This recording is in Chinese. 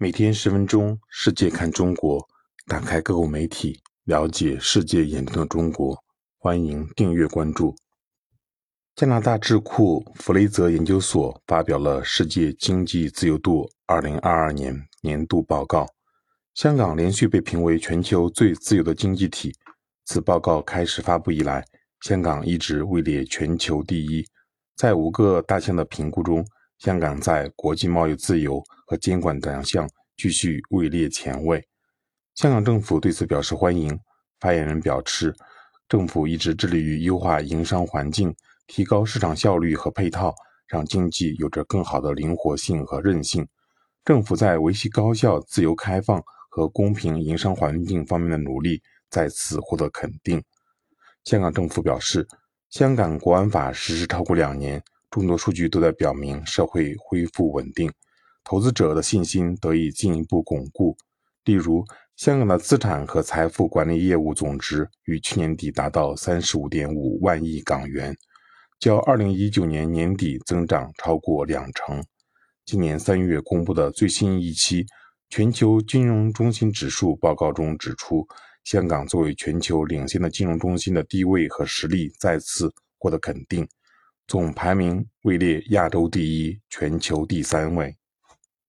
每天十分钟，世界看中国，打开各国媒体，了解世界眼中的中国。欢迎订阅关注。加拿大智库弗雷泽研究所发表了《世界经济自由度2022年年度报告》，香港连续被评为全球最自由的经济体。自报告开始发布以来，香港一直位列全球第一。在五个大项的评估中，香港在国际贸易自由和监管等项继续位列前位。香港政府对此表示欢迎。发言人表示，政府一直致力于优化营商环境，提高市场效率和配套，让经济有着更好的灵活性和韧性。政府在维系高效、自由开放和公平营商环境方面的努力再次获得肯定。香港政府表示，香港国安法实施超过两年。众多数据都在表明，社会恢复稳定，投资者的信心得以进一步巩固。例如，香港的资产和财富管理业务总值于去年底达到三十五点五万亿港元，较二零一九年年底增长超过两成。今年三月公布的最新一期全球金融中心指数报告中指出，香港作为全球领先的金融中心的地位和实力再次获得肯定。总排名位列亚洲第一，全球第三位。